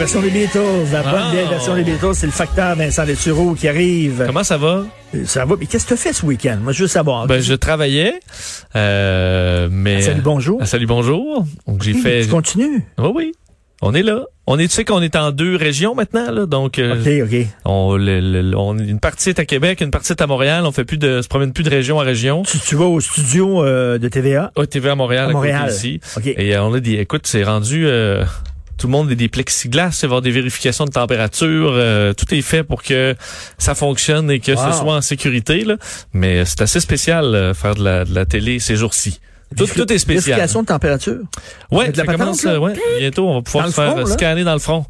Version des Beatles, la bonne Ah. vieille version des Beatles. C'est le facteur Vincent Dessureau qui arrive. Comment ça va? Ça va. Mais qu'est-ce que tu as fait ce week-end? Moi, je veux savoir. Ben, je travaillais, euh, mais... Ah, salut, bonjour. Ah, salut, bonjour. Donc, j'ai fait... Tu continues? Oui, oui. On est là. On est, tu sais qu'on est en deux régions maintenant, là. Donc, euh, OK, OK. on, le- le- on- une partie est à Québec, une partie est à Montréal. On fait plus de, se promène plus de région en région. Tu, tu vas au studio euh, de TVA? Ah, TV à Montréal, À à, côté Montréal. ici. Et euh, on a des, écoute, c'est rendu, euh, tout le monde a des plexiglas, il va y avoir des vérifications de température, euh, tout est fait pour que ça fonctionne et que Wow. ce soit en sécurité, là. Mais c'est assez spécial, euh, faire de la, de la télé ces jours-ci. Tout, tout est spécial. Vérification de température? Ouais, de la ça patente, euh, ouais, bientôt, on va pouvoir se faire front, euh, scanner dans le front.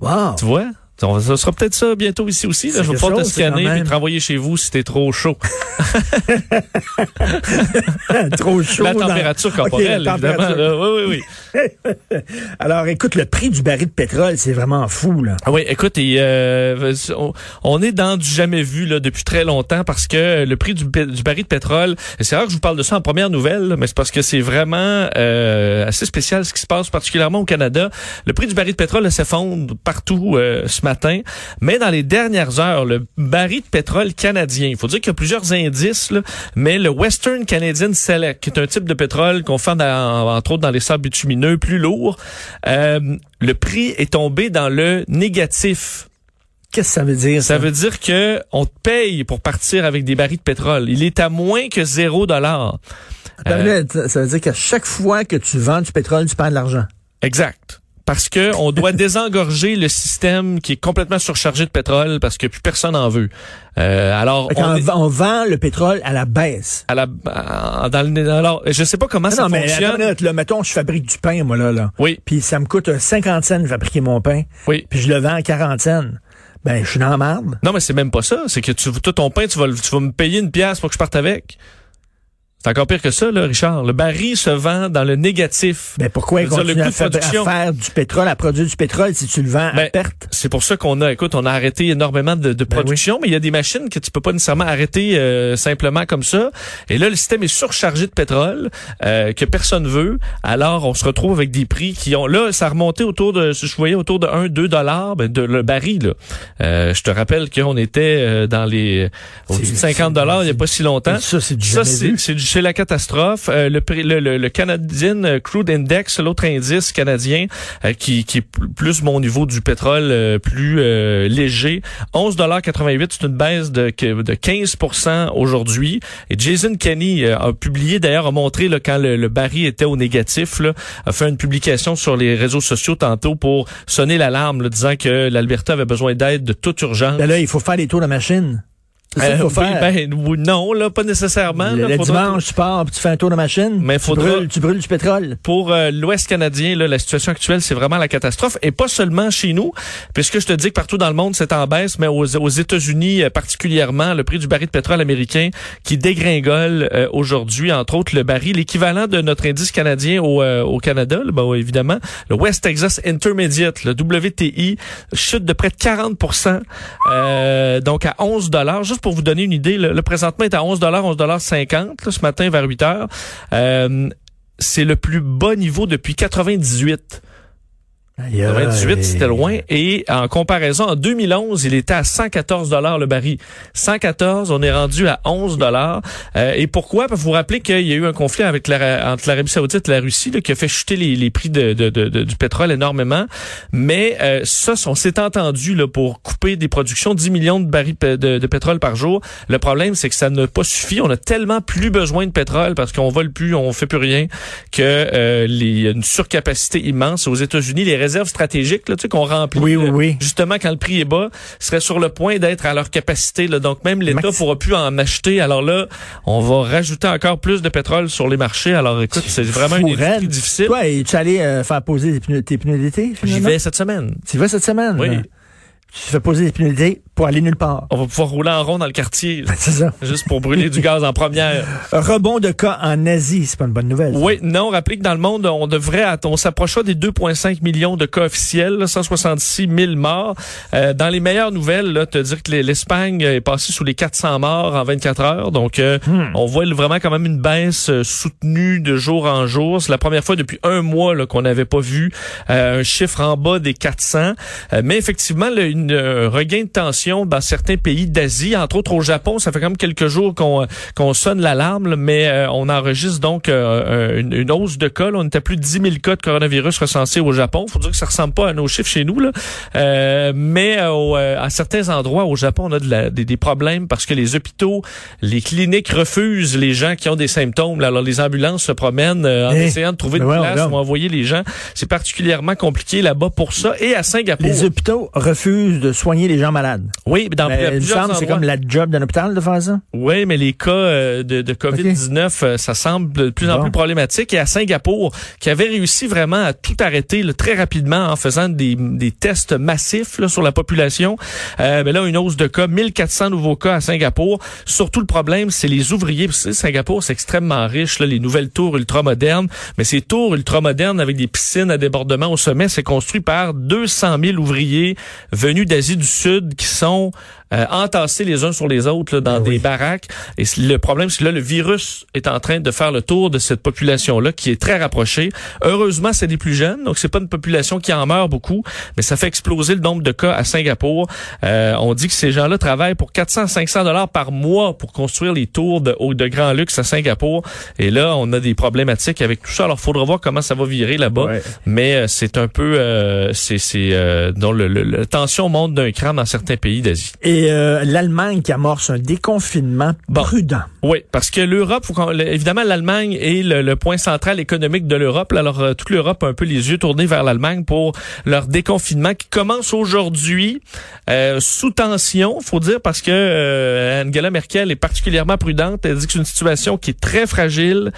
Wow. Tu vois? On- Ça sera peut-être ça bientôt ici aussi. Là. Je vais pouvoir te scanner et te renvoyer chez vous si t'es trop chaud. Trop chaud. la dans- température OK, corporelle, la évidemment. là. Oui, oui, oui. Alors, écoute, le prix du baril de pétrole, c'est vraiment fou, là. Ah oui, écoute, et, euh, on, on est dans du jamais vu là, depuis très longtemps parce que le prix du, baril de pétrole, c'est rare que je vous parle de ça en première nouvelle, mais c'est parce que c'est vraiment euh, assez spécial ce qui se passe, particulièrement au Canada. Le prix du baril de pétrole s'effondre partout euh, ce matin, mais dans les dernières heures, le baril de pétrole canadien, il faut dire qu'il y a plusieurs indices, là, mais le Western Canadian Select, qui est un type de pétrole qu'on fait dans- entre autres dans les sables bitumineux plus lourds, euh, le prix est tombé dans le négatif. Qu'est-ce que ça veut dire, ça? Ça? veut dire que on te paye pour partir avec des barils de pétrole. Il est à moins que zéro dollar. Euh, Ça veut dire qu'à chaque fois que tu vends du pétrole, tu perds de l'argent. Exact. Parce que on doit désengorger le système qui est complètement surchargé de pétrole parce que plus personne en veut. Euh, alors, on est v- on vend le pétrole à la baisse. à la, dans le, alors, je sais pas comment ça non, mais fonctionne. une minute, là, mettons, je fabrique du pain, moi, là, là. Oui, Puis ça me coûte euh, 50 cents de fabriquer mon pain. oui. Puis je le vends à 40 cents. Ben, je suis dans la marde. Non, mais c'est même pas ça. C'est que tu, tout ton pain, tu vas, tu vas me payer une pièce pour que je parte avec. C'est encore pire que ça, là, Richard. Le baril se vend dans le négatif. Ben, pourquoi le continuent à, faire du pétrole, à produire du pétrole si tu le vends à Ben, perte? C'est pour ça qu'on a, écoute, on a arrêté énormément de, de Ben production, mais il y a des machines que tu peux pas nécessairement arrêter euh, simplement comme ça. Et là, le système est surchargé de pétrole euh, que personne veut. Alors, on se retrouve avec des prix qui ont là, ça a remonté autour de, je voyais autour de 1, 2 dollars ben, de le baril. Là. Euh, je te rappelle qu'on était euh, dans les au-dessus de C'est- 50 dollars il y a pas si longtemps. Ça, c'est du c'est la catastrophe. Euh, le, le, Canadian Crude Index, l'autre indice canadien, euh, qui, qui est pl- plus mon niveau du pétrole euh, plus léger, 11,88 c'est une baisse de, de 15 aujourd'hui. Et Jason Kenney a publié, d'ailleurs, a montré là, quand le, le baril était au négatif, là, a fait une publication sur les réseaux sociaux tantôt pour sonner l'alarme, disant que l'Alberta avait besoin d'aide de toute urgence. Ben là, il faut faire des tours de machine. Euh, faut oui, faire. ben, non, là, pas nécessairement. le là, le dimanche, tu pars, puis tu fais un tour de machine. Mais tu, faudra- brûles, tu brûles du pétrole. pour euh, l'Ouest canadien, là, la situation actuelle, c'est vraiment la catastrophe. Et pas seulement chez nous, puisque je te dis que partout dans le monde, c'est en baisse, mais aux, aux États-Unis euh, particulièrement, le prix du baril de pétrole américain qui dégringole euh, aujourd'hui, entre autres le baril, l'équivalent de notre indice canadien au, au Canada, là, ben, évidemment, le West Texas Intermediate, le WTI, chute de près de 40 euh, donc à 11 dollars. Juste pour vous donner une idée, le, le présentement est à 11 dollars, 11 dollars 50 ce matin vers 8 heures. Euh, c'est le plus bas niveau depuis 98. 98, c'était loin. Et en comparaison, en 2011, il était à 114 dollars le baril. 114, on est rendu à 11 dollars. Euh, et pourquoi? Parce que vous vous rappelez qu'il y a eu un conflit avec la, entre l'Arabie Saoudite et la Russie là, qui a fait chuter les, les prix de, de- de- du pétrole énormément. Mais euh, ça, on s'est entendu là, pour couper des productions 10 millions de barils de, pétrole par jour. Le problème, c'est que ça n'a pas suffi. On a tellement plus besoin de pétrole parce qu'on vole plus, on fait plus rien, que euh, les, il y a une surcapacité immense. Aux États-Unis, les réserves stratégiques là, tu sais, qu'on remplit, Oui, oui, euh, oui. justement quand le prix est bas, seraient sur le point d'être à leur capacité. Là. Donc même l'État Max- pourra plus en acheter. Alors là, on va rajouter encore plus de pétrole sur les marchés. Alors écoute, c'est vraiment une industrie difficile. Toi, es-tu allé euh, faire poser tes pneus, tes pneus d'été? J'y vais cette semaine. Tu y vas cette semaine? Oui. Tu fais poser les pneus d'été? Pour aller nulle part. On va pouvoir rouler en rond dans le quartier, C'est ça. juste pour brûler du gaz en première. Rebond de cas en Asie, c'est pas une bonne nouvelle. ça. Oui, non, rappelez que dans le monde, on devrait, on s'approchera des 2,5 millions de cas officiels, là, 166 000 morts. Euh, dans les meilleures nouvelles, là, te dire que l'E- l'Espagne est passée sous les 400 morts en 24 heures. Donc, euh, on voit vraiment quand même une baisse euh, soutenue de jour en jour. C'est la première fois depuis un mois là, qu'on n'avait pas vu euh, un chiffre en bas des 400. Euh, mais effectivement, là, une, un regain de tension dans certains pays d'Asie, entre autres au Japon. Ça fait quand même quelques jours qu'on euh, qu'on sonne l'alarme, mais euh, on enregistre donc euh, une, une hausse de cas. là. On était plus de 10 000 cas de coronavirus recensés au Japon. Faut dire que ça ressemble pas à nos chiffres chez nous, là. Euh, mais euh, euh, à certains endroits au Japon, on a de la- des, des problèmes parce que les hôpitaux, les cliniques refusent les gens qui ont des symptômes. là. Alors les ambulances se promènent euh, en Eh, essayant de trouver une voyons place donc. où envoyer les gens. C'est particulièrement compliqué là-bas pour ça. Et à Singapour. Les hôpitaux refusent de soigner les gens malades. Oui, dans Mais il me plusieurs c'est comme la job d'un hôpital de faire ça. Oui, mais les cas euh, de, de COVID-19, euh, ça semble de plus en Bon. plus problématique. Et à Singapour, qui avait réussi vraiment à tout arrêter là, très rapidement en faisant des, des tests massifs là, sur la population, euh, mais là, une hausse de cas, 1400 nouveaux cas à Singapour. Surtout le problème, c'est les ouvriers. Parce que Singapour, c'est extrêmement riche, là, les nouvelles tours ultramodernes. Mais ces tours ultramodernes avec des piscines à débordement au sommet, c'est construit par 200 000 ouvriers venus d'Asie du Sud qui sont são euh, entassés les uns sur les autres là, dans Ben des baraques. Et le problème, c'est que là, le virus est en train de faire le tour de cette population-là qui est très rapprochée. Heureusement, c'est des plus jeunes, donc c'est pas une population qui en meurt beaucoup, mais ça fait exploser le nombre de cas à Singapour. Euh, on dit que ces gens-là travaillent pour 400-500 dollars par mois pour construire les tours de, haut- de grand luxe à Singapour. Et là, on a des problématiques avec tout ça. Alors, faudra voir comment ça va virer là-bas. Ouais. Mais euh, c'est un peu, euh, c'est, c'est, euh, dont le, le- la tension monte d'un cran dans certains pays d'Asie. Et euh, l'Allemagne qui amorce un déconfinement Bon. prudent. Oui, parce que l'Europe, évidemment, l'Allemagne est le, le point central économique de l'Europe. Alors, euh, toute l'Europe a un peu les yeux tournés vers l'Allemagne pour leur déconfinement qui commence aujourd'hui euh, sous tension, faut dire, parce que euh, Angela Merkel est particulièrement prudente. Elle dit que c'est une situation qui est très fragile.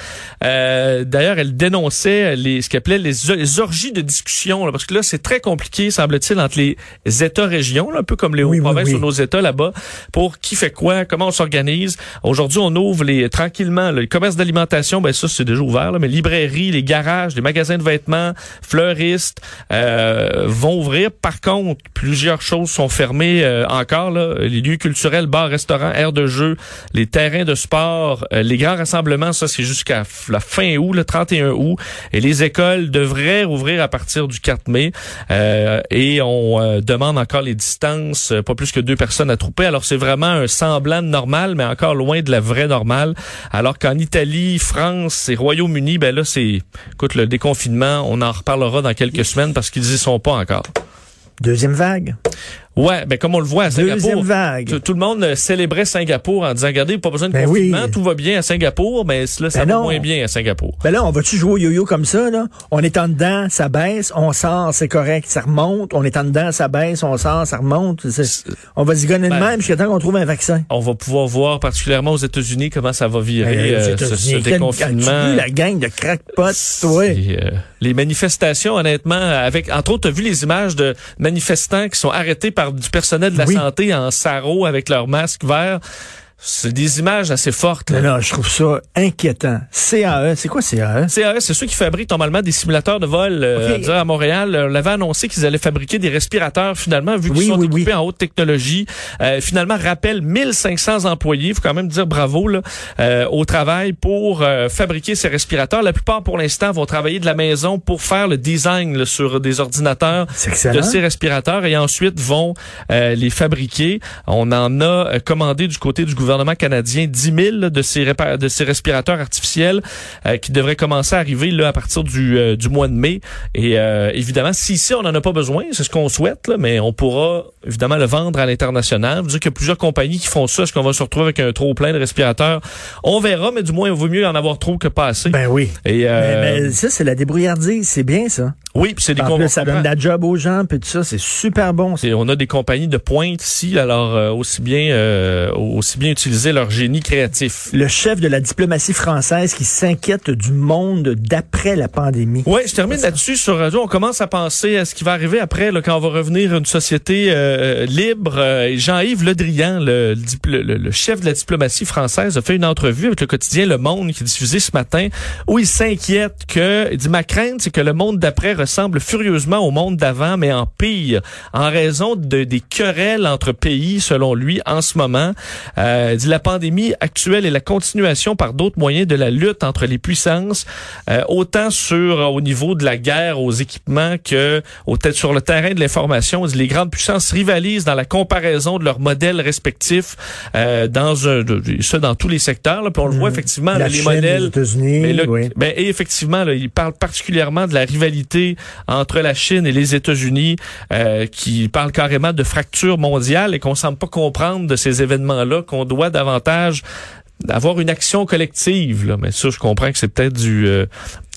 Euh, D'ailleurs, elle dénonçait les, ce qu'elle appelait les, les orgies de discussion, là, parce que là, c'est très compliqué, semble-t-il, entre les États-régions, un peu comme les Oui, oui, provinces oui. ou nos États là-bas, pour qui fait quoi, comment on s'organise. Aujourd'hui, on ouvre les tranquillement le commerce d'alimentation, ben ça c'est déjà ouvert, là, mais librairies, les garages, les magasins de vêtements, fleuristes euh, vont ouvrir. Par contre, plusieurs choses sont fermées euh, encore. Là. Les lieux culturels, bars, restaurants, aires de jeu, les terrains de sport, euh, les grands rassemblements, ça c'est jusqu'à la fin août, le 31 août. Et les écoles devraient rouvrir à partir du 4 mai. Euh, et on euh, demande encore les distances, euh, pas plus que deux personnes trouper. Alors c'est vraiment un semblant de normal, mais encore loin de la vraie normale. Alors qu'en Italie, France et Royaume-Uni, ben là c'est, écoute, le déconfinement, on en reparlera dans quelques semaines parce qu'ils y sont pas encore. Deuxième vague. Ouais, ben comme on le voit à Deuxième Singapour. vague. Tout, tout le monde euh, célébrait Singapour en disant, regardez, pas besoin de Ben confinement, oui. tout va bien à Singapour, mais là, ça Ben va non. moins bien à Singapour. Ben là, on va-tu jouer au yo-yo comme ça, là? On est en dedans, ça baisse, on sort, c'est correct, ça remonte. On est en dedans, ça baisse, on sort, ça remonte. On va zigonner de Ben, même jusqu'à temps qu'on trouve un vaccin. On va pouvoir voir, particulièrement aux États-Unis, comment ça va virer Ben, euh, ce, ce déconfinement. La gang de crackpots, toi? Euh, les manifestations, honnêtement, avec entre autres, tu as vu les images de manifestants qui sont arrêtés par du personnel de la Oui. santé en sarrau avec leur masque vert. C'est des images assez fortes. là. Non, je trouve ça inquiétant. CAE, c'est quoi CAE? CAS, c'est ceux qui fabriquent normalement des simulateurs de vol. Euh, à Montréal, euh, on avait annoncé qu'ils allaient fabriquer des respirateurs finalement, vu qu'ils Oui, sont oui, équipés oui. en haute technologie. Euh, finalement, rappelle 1500 employés, faut quand même dire bravo là, euh, au travail pour euh, fabriquer ces respirateurs. La plupart, pour l'instant, vont travailler de la maison pour faire le design là, sur des ordinateurs de ces respirateurs et ensuite vont euh, les fabriquer. On en a commandé du côté du gouvernement canadien 10 000 là, de ces, répa- de ces respirateurs artificiels euh, qui devraient commencer à arriver là, à partir du, euh, du mois de mai. Et euh, évidemment, si ici on n'en a pas besoin, c'est ce qu'on souhaite, là, mais on pourra évidemment le vendre à l'international. Vous dire qu'il y a plusieurs compagnies qui font ça. Est-ce qu'on va se retrouver avec un trop plein de respirateurs? On verra, mais du moins, il vaut mieux en avoir trop que pas assez. Ben oui. et, Mais, mais ça, c'est la débrouillardise. C'est bien, ça. Oui, puis c'est des En plus, compagnies. ça donne de la job aux gens, puis tout ça, c'est super bon. Et on a des compagnies de pointe ici, alors euh, aussi bien euh, aussi bien utiliser leur génie créatif. Le chef de la diplomatie française qui s'inquiète du monde d'après la pandémie. Oui, je termine là-dessus sur radio. On commence à penser à ce qui va arriver après, là, quand on va revenir à une société euh, libre. Euh, Jean-Yves Le Drian, le- le- le chef de la diplomatie française, a fait une entrevue avec le quotidien Le Monde qui est diffusé ce matin, où il s'inquiète que, il dit, ma crainte, c'est que le monde d'après ressemble furieusement au monde d'avant, mais en pire, en raison de, des querelles entre pays, selon lui, en ce moment. Euh, dit, la pandémie actuelle est la continuation par d'autres moyens de la lutte entre les puissances, euh, autant sur au niveau de la guerre aux équipements que au, sur le terrain de l'information. Les grandes puissances rivalisent dans la comparaison de leurs modèles respectifs euh, dans un, de- de- ça dans tous les secteurs. Là, puis on le voit effectivement, La là, les Chine, modèles. les États-Unis, Mais là, oui. ben, et effectivement, là, il parle particulièrement de la rivalité entre la Chine et les États-Unis, euh, qui parle carrément de fracture mondiale et qu'on semble pas comprendre de ces événements-là, qu'on doit davantage d'avoir une action collective. Là. Mais ça, je comprends que c'est peut-être du euh,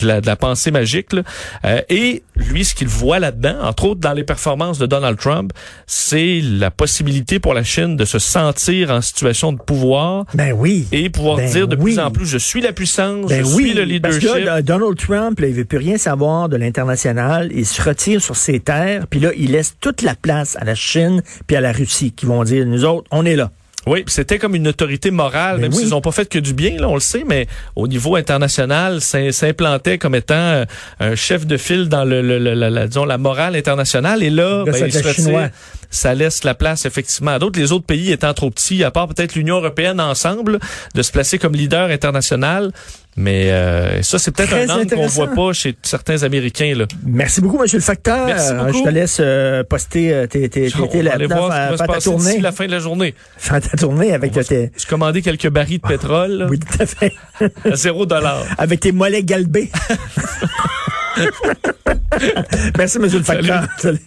de, la, de la pensée magique. là. Euh, et lui, ce qu'il voit là-dedans, entre autres dans les performances de Donald Trump, c'est la possibilité pour la Chine de se sentir en situation de pouvoir Ben oui. et pouvoir Ben dire de oui. plus en plus, je suis la puissance, Ben je oui, suis le parce leadership. que là, Donald Trump, là, il veut plus rien savoir de l'international. Il se retire sur ses terres, puis là, il laisse toute la place à la Chine puis à la Russie, qui vont dire, nous autres, on est là. Oui, c'était comme une autorité morale, Ben même oui. s'ils n'ont pas fait que du bien, là, on le sait, mais au niveau international, s'im- s'implantait comme étant euh, un chef de file dans le, le- le- la, la- disons, la morale internationale. Et là, ben, il se soldat retire. chinois. ça laisse la place effectivement à d'autres. Les autres pays étant trop petits, à part peut-être l'Union européenne ensemble, de se placer comme leader international. Mais euh, ça, c'est peut-être un angle qu'on voit pas chez certains Américains. Là. Merci beaucoup, Monsieur le Facteur. Merci Euh, beaucoup. Je te laisse euh, poster euh, tes, tes, tes, qui faire, ta tournée. la fin de la journée. Faire ta tournée avec va tes... J'ai commandé quelques barils de pétrole là, Oui, tout à fait. à zéro dollar. avec tes mollets galbés. Merci, Monsieur le Facteur. Salut.